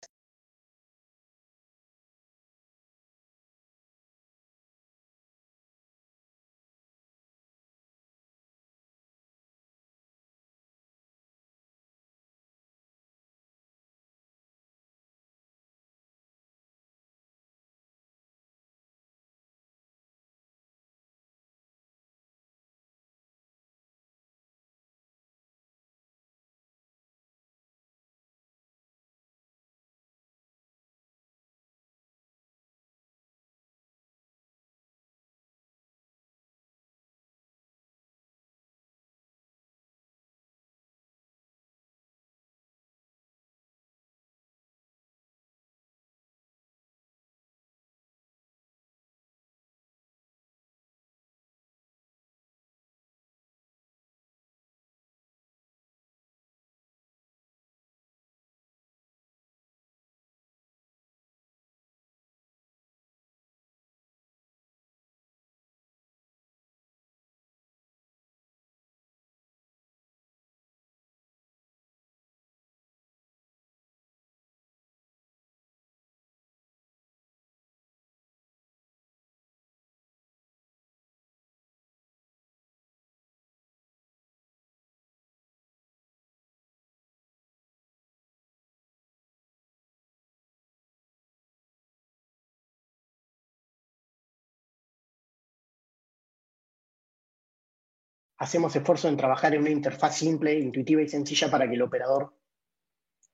hacemos esfuerzo en trabajar en una interfaz simple, intuitiva y sencilla para que el operador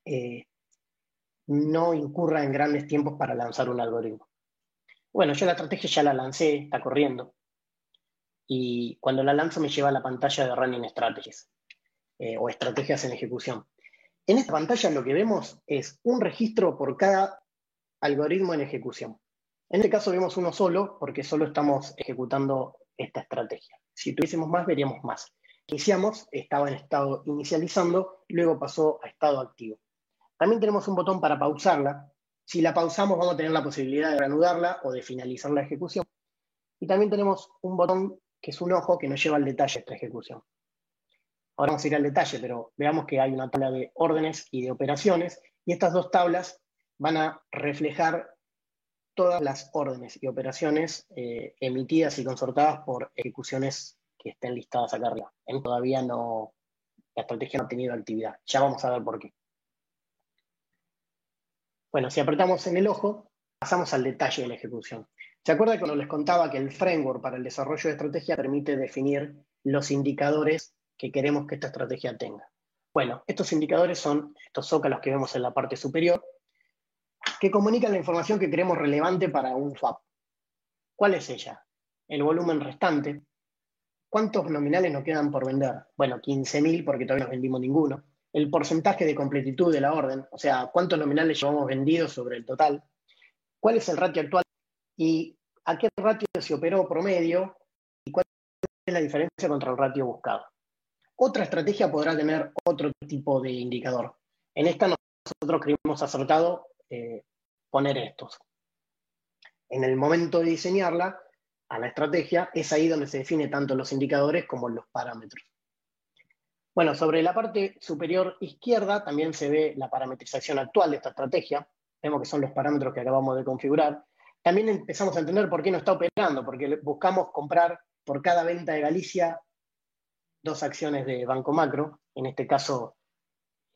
eh, no incurra en grandes tiempos para lanzar un algoritmo. Bueno, yo la estrategia ya la lancé, está corriendo. Y cuando la lanzo me lleva a la pantalla de Running Strategies eh, o estrategias en ejecución. En esta pantalla lo que vemos es un registro por cada algoritmo en ejecución. En este caso vemos uno solo porque solo estamos ejecutando esta estrategia. Si tuviésemos más, veríamos más. Iniciamos, estaba en estado inicializando, luego pasó a estado activo. También tenemos un botón para pausarla. Si la pausamos, vamos a tener la posibilidad de reanudarla o de finalizar la ejecución. Y también tenemos un botón que es un ojo que nos lleva al detalle de esta ejecución. Ahora vamos a ir al detalle, pero veamos que hay una tabla de órdenes y de operaciones, y estas dos tablas van a reflejar todas las órdenes y operaciones eh, emitidas y consortadas por ejecuciones que estén listadas acá arriba. En todavía no, la estrategia no ha tenido actividad. Ya vamos a ver por qué. Bueno, si apretamos en el ojo, pasamos al detalle de la ejecución. ¿Se acuerda cuando les contaba que el framework para el desarrollo de estrategia permite definir los indicadores que queremos que esta estrategia tenga? Bueno, estos indicadores son estos zócalos que vemos en la parte superior, que comunican la información que queremos relevante para un swap. ¿Cuál es ella? El volumen restante. ¿Cuántos nominales nos quedan por vender? Bueno, 15.000 porque todavía no vendimos ninguno. El porcentaje de completitud de la orden, o sea, cuántos nominales llevamos vendidos sobre el total. ¿Cuál es el ratio actual? ¿Y a qué ratio se operó promedio? ¿Y cuál es la diferencia contra el ratio buscado? Otra estrategia podrá tener otro tipo de indicador. En esta nosotros creímos acertado eh, poner estos. En el momento de diseñarla, a la estrategia, es ahí donde se define tanto los indicadores como los parámetros. Bueno, sobre la parte superior izquierda también se ve la parametrización actual de esta estrategia. Vemos que son los parámetros que acabamos de configurar. También empezamos a entender por qué no está operando, porque buscamos comprar por cada venta de Galicia dos acciones de Banco Macro, en este caso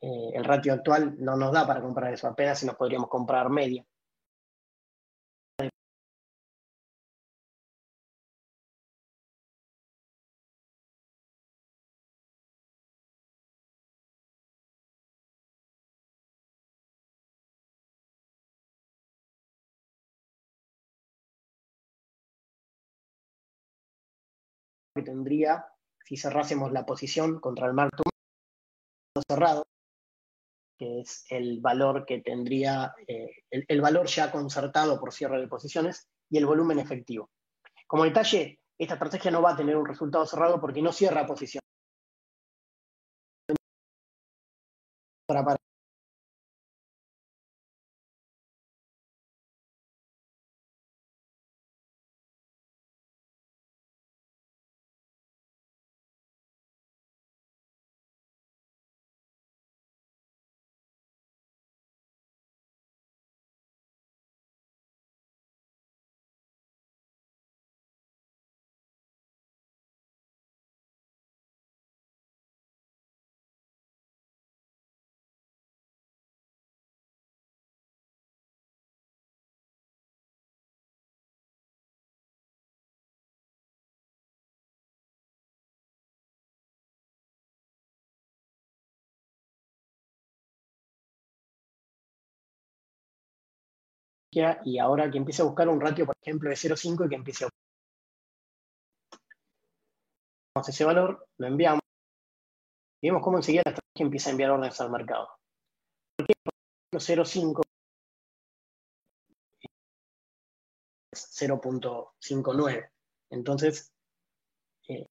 eh, el ratio actual no nos da para comprar eso, apenas si nos podríamos comprar media. que tendría si cerrásemos la posición contra el marco cerrado, que es el valor que tendría, eh, el, valor ya concertado por cierre de posiciones y el volumen efectivo. Como detalle, esta estrategia no va a tener un resultado cerrado porque no cierra posición. Para, y ahora que empiece a buscar un ratio, por ejemplo, de 0,5 y que empiece a ese valor, lo enviamos y vemos cómo enseguida la estrategia empieza a enviar órdenes al mercado. ¿Por qué? 0.5 es 0.59. Entonces, eh,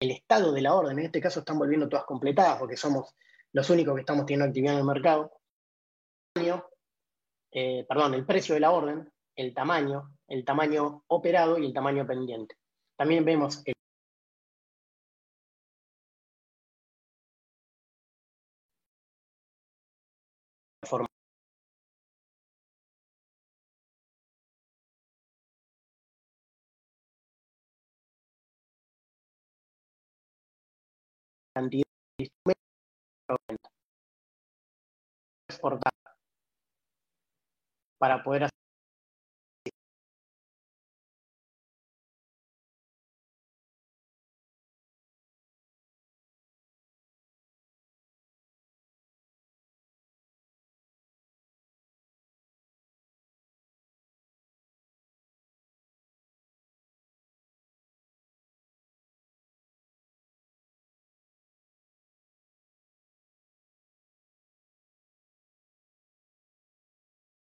el estado de la orden, en este caso están volviendo todas completadas porque somos los únicos que estamos teniendo actividad en el mercado. Eh, perdón, el precio de la orden, el tamaño, el tamaño operado y el tamaño pendiente. También vemos el exportar para poder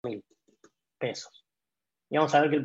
mil pesos. Y vamos a ver que el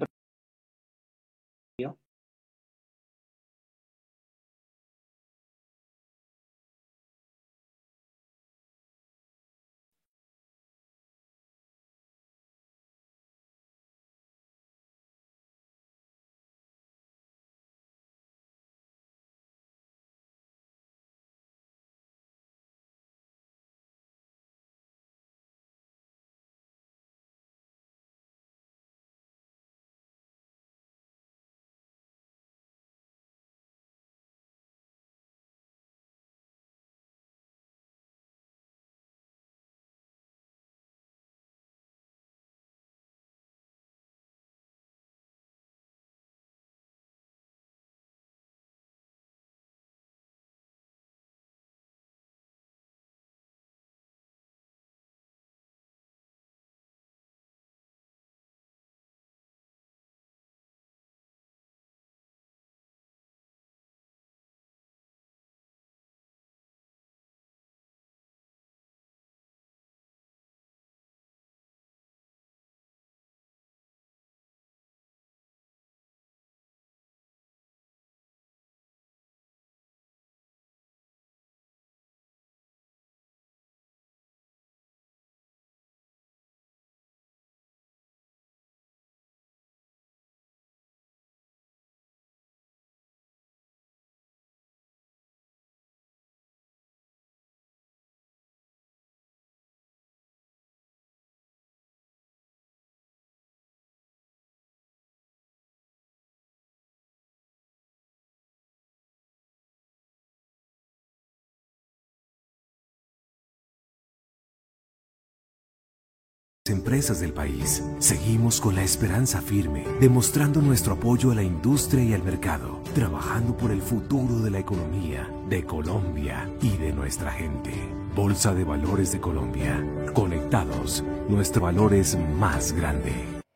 empresas del país, seguimos con la esperanza firme, demostrando nuestro apoyo a la industria y al mercado, trabajando por el futuro de la economía, de Colombia y de nuestra gente. Bolsa de Valores de Colombia. Conectados, nuestro valor es más grande.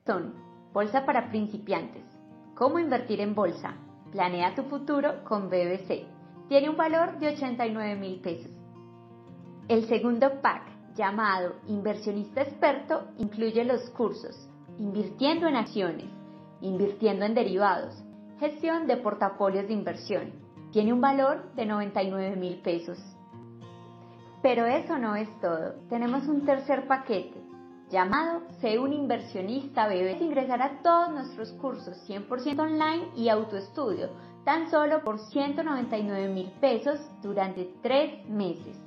Son Bolsa para principiantes. ¿Cómo invertir en bolsa? Planea tu futuro con BBC. Tiene un valor de 89 mil pesos. El segundo pack llamado Inversionista Experto incluye los cursos Invirtiendo en acciones, Invirtiendo en derivados, Gestión de portafolios de inversión. Tiene un valor de 99 mil pesos. Pero eso no es todo. Tenemos un tercer paquete llamado Sé un inversionista bebé. Ingresar a todos nuestros cursos 100% online y autoestudio tan solo por 199 mil pesos durante tres meses.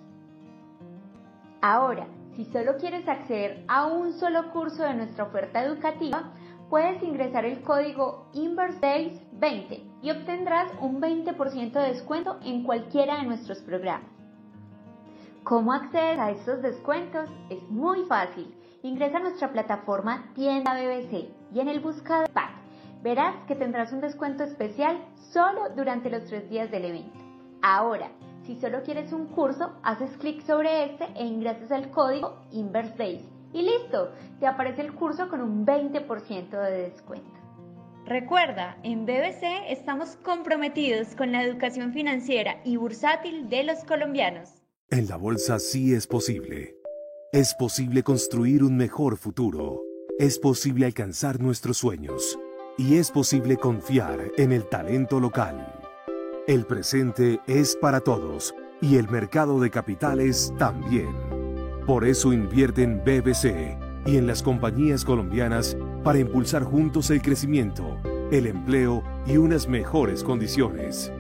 Ahora, si solo quieres acceder a un solo curso de nuestra oferta educativa, puedes ingresar el código InverseDays20 y obtendrás un 20% de descuento en cualquiera de nuestros programas. ¿Cómo accedes a estos descuentos? Es muy fácil. Ingresa a nuestra plataforma Tienda BBC y en el buscador PAC verás que tendrás un descuento especial solo durante los tres días del evento. Ahora, si solo quieres un curso, haces clic sobre este e ingresas el código InverseDays y listo, te aparece el curso con un 20% de descuento. Recuerda, en BBC estamos comprometidos con la educación financiera y bursátil de los colombianos. En la bolsa sí es posible. Es posible construir un mejor futuro. Es posible alcanzar nuestros sueños. Y es posible confiar en el talento local. El presente es para todos y el mercado de capitales también. Por eso invierte en BBC y en las compañías colombianas para impulsar juntos el crecimiento, el empleo y unas mejores condiciones.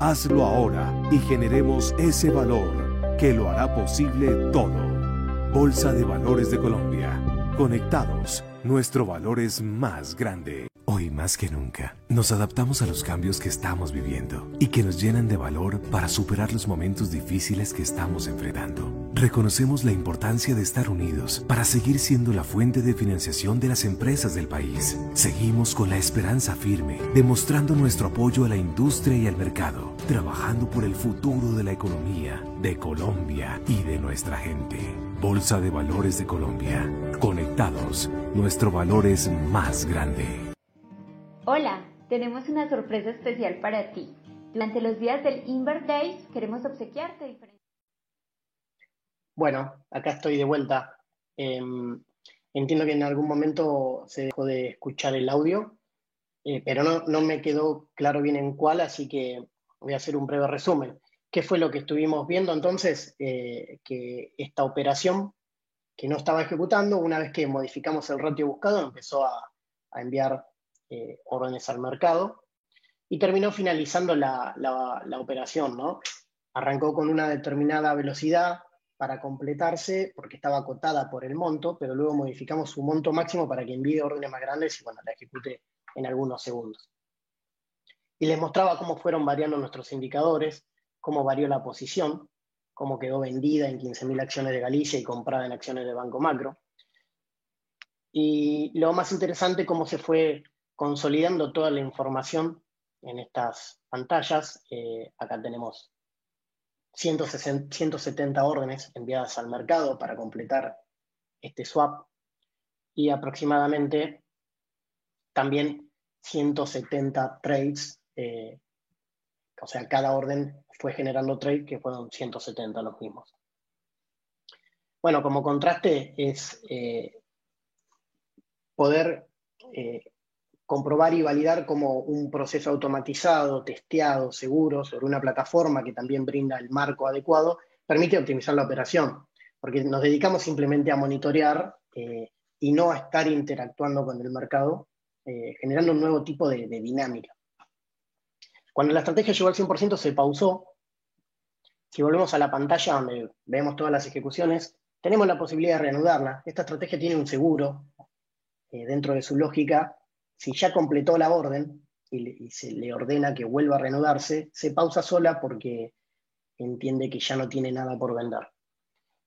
Hazlo ahora y generemos ese valor que lo hará posible todo. Bolsa de Valores de Colombia. Conectados, nuestro valor es más grande. Hoy más que nunca, nos adaptamos a los cambios que estamos viviendo y que nos llenan de valor para superar los momentos difíciles que estamos enfrentando. Reconocemos la importancia de estar unidos para seguir siendo la fuente de financiación de las empresas del país. Seguimos con la esperanza firme, demostrando nuestro apoyo a la industria y al mercado, trabajando por el futuro de la economía, de Colombia y de nuestra gente. Bolsa de Valores de Colombia. Conectados, nuestro valor es más grande. Hola, tenemos una sorpresa especial para ti. Durante los días del Inver Days queremos obsequiarte diferentes... Bueno, acá estoy de vuelta. Em, entiendo que en algún momento se dejó de escuchar el audio, eh, pero no, me quedó claro bien en cuál, así que voy a hacer un breve resumen. ¿Qué fue lo que estuvimos viendo entonces? Eh, que esta operación que no estaba ejecutando, una vez que modificamos el ratio buscado, empezó a enviar eh, órdenes al mercado y terminó finalizando la, operación, ¿no? Arrancó con una determinada velocidad para completarse porque estaba acotada por el monto, pero luego modificamos su monto máximo para que envíe órdenes más grandes y bueno, la ejecute en algunos segundos. Y les mostraba cómo fueron variando nuestros indicadores, cómo varió la posición, cómo quedó vendida en 15.000 acciones de Galicia y comprada en acciones de Banco Macro. Y lo más interesante, cómo se fue consolidando toda la información en estas pantallas. Eh, acá tenemos 170 órdenes enviadas al mercado para completar este swap y aproximadamente también 170 trades, eh, o sea, cada orden fue generando trades que fueron 170 los mismos. Bueno, como contraste es eh, poder comprobar y validar como un proceso automatizado, testeado, seguro, sobre una plataforma que también brinda el marco adecuado, permite optimizar la operación, porque nos dedicamos simplemente a monitorear eh, y no a estar interactuando con el mercado, eh, generando un nuevo tipo de, dinámica. Cuando la estrategia llegó al 100% se pausó. Si volvemos a la pantalla donde vemos todas las ejecuciones, tenemos la posibilidad de reanudarla. Esta estrategia tiene un seguro eh, dentro de su lógica si ya completó la orden y, se le ordena que vuelva a reanudarse, se pausa sola porque entiende que ya no tiene nada por vender.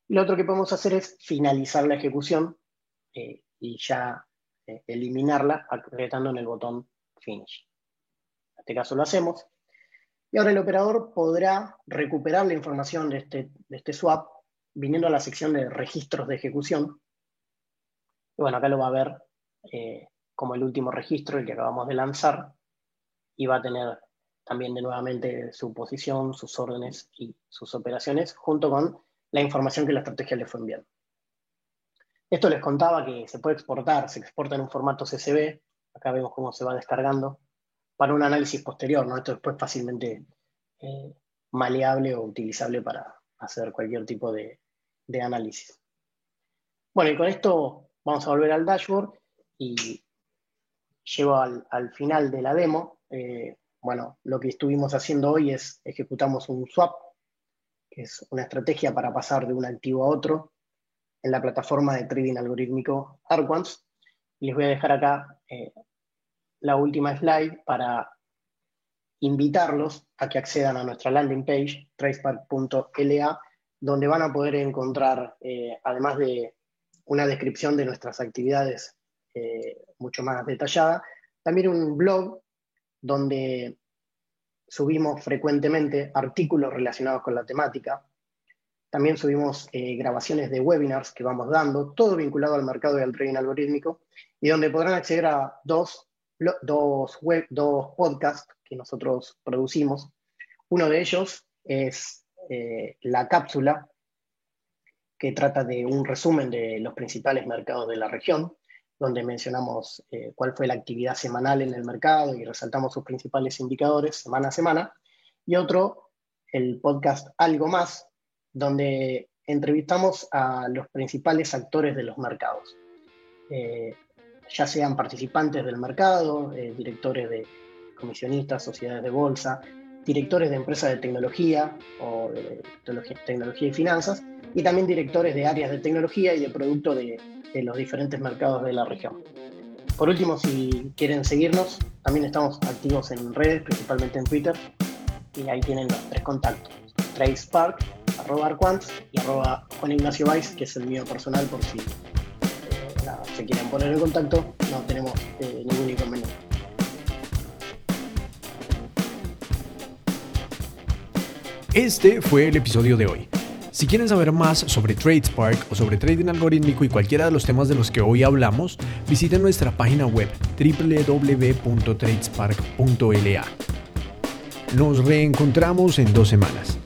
Lo otro que podemos hacer es finalizar la ejecución eh, y ya eh, eliminarla apretando en el botón Finish. En este caso lo hacemos. Y ahora el operador podrá recuperar la información de este, este swap viniendo a la sección de registros de ejecución. Y bueno, acá lo va a ver eh, como el último registro, el que acabamos de lanzar, y va a tener también de nuevamente su posición, sus órdenes y sus operaciones, junto con la información que la estrategia le fue enviando. Esto les contaba que se puede exportar, se exporta en un formato CSV, acá vemos cómo se va descargando, para un análisis posterior, ¿no? Esto después fácilmente eh, maleable o utilizable para hacer cualquier tipo de, de análisis. Bueno, y con esto vamos a volver al dashboard y llego al, final de la demo. Eh, bueno, lo que estuvimos haciendo hoy es ejecutamos un swap, que es una estrategia para pasar de un activo a otro en la plataforma de trading algorítmico Arquans. Y les voy a dejar acá eh, la última slide para invitarlos a que accedan a nuestra landing page, tracepark.la, donde van a poder encontrar, eh, además de una descripción de nuestras actividades eh, mucho más detallada. También un blog donde subimos frecuentemente artículos relacionados con la temática. También subimos eh, grabaciones de webinars que vamos dando, todo vinculado al mercado y al trading algorítmico, y donde podrán acceder a dos, dos, web, dos podcasts que nosotros producimos. Uno de ellos es eh, La Cápsula, que trata de un resumen de los principales mercados de la región donde mencionamos eh, cuál fue la actividad semanal en el mercado y resaltamos sus principales indicadores semana a semana. y otro, el podcast Algo Más, donde entrevistamos a los principales actores de los mercados, eh, ya sean participantes del mercado, eh, directores de comisionistas, sociedades de bolsa, directores de empresas de tecnología o de tecnología y finanzas, y también directores de áreas de tecnología y de producto de, los diferentes mercados de la región. Por último, si quieren seguirnos, también estamos activos en redes, principalmente en Twitter, y ahí tienen los tres contactos, TracePark, arroba Arquants y arroba Juan Ignacio Weiss, que es el mío personal por si eh, se quieren poner en contacto, no tenemos eh, ningún inconveniente. Este fue el episodio de hoy. Si quieren saber más sobre TradeSpark o sobre trading algorítmico y cualquiera de los temas de los que hoy hablamos, visiten nuestra página web www.tradespark.la. Nos reencontramos en dos semanas.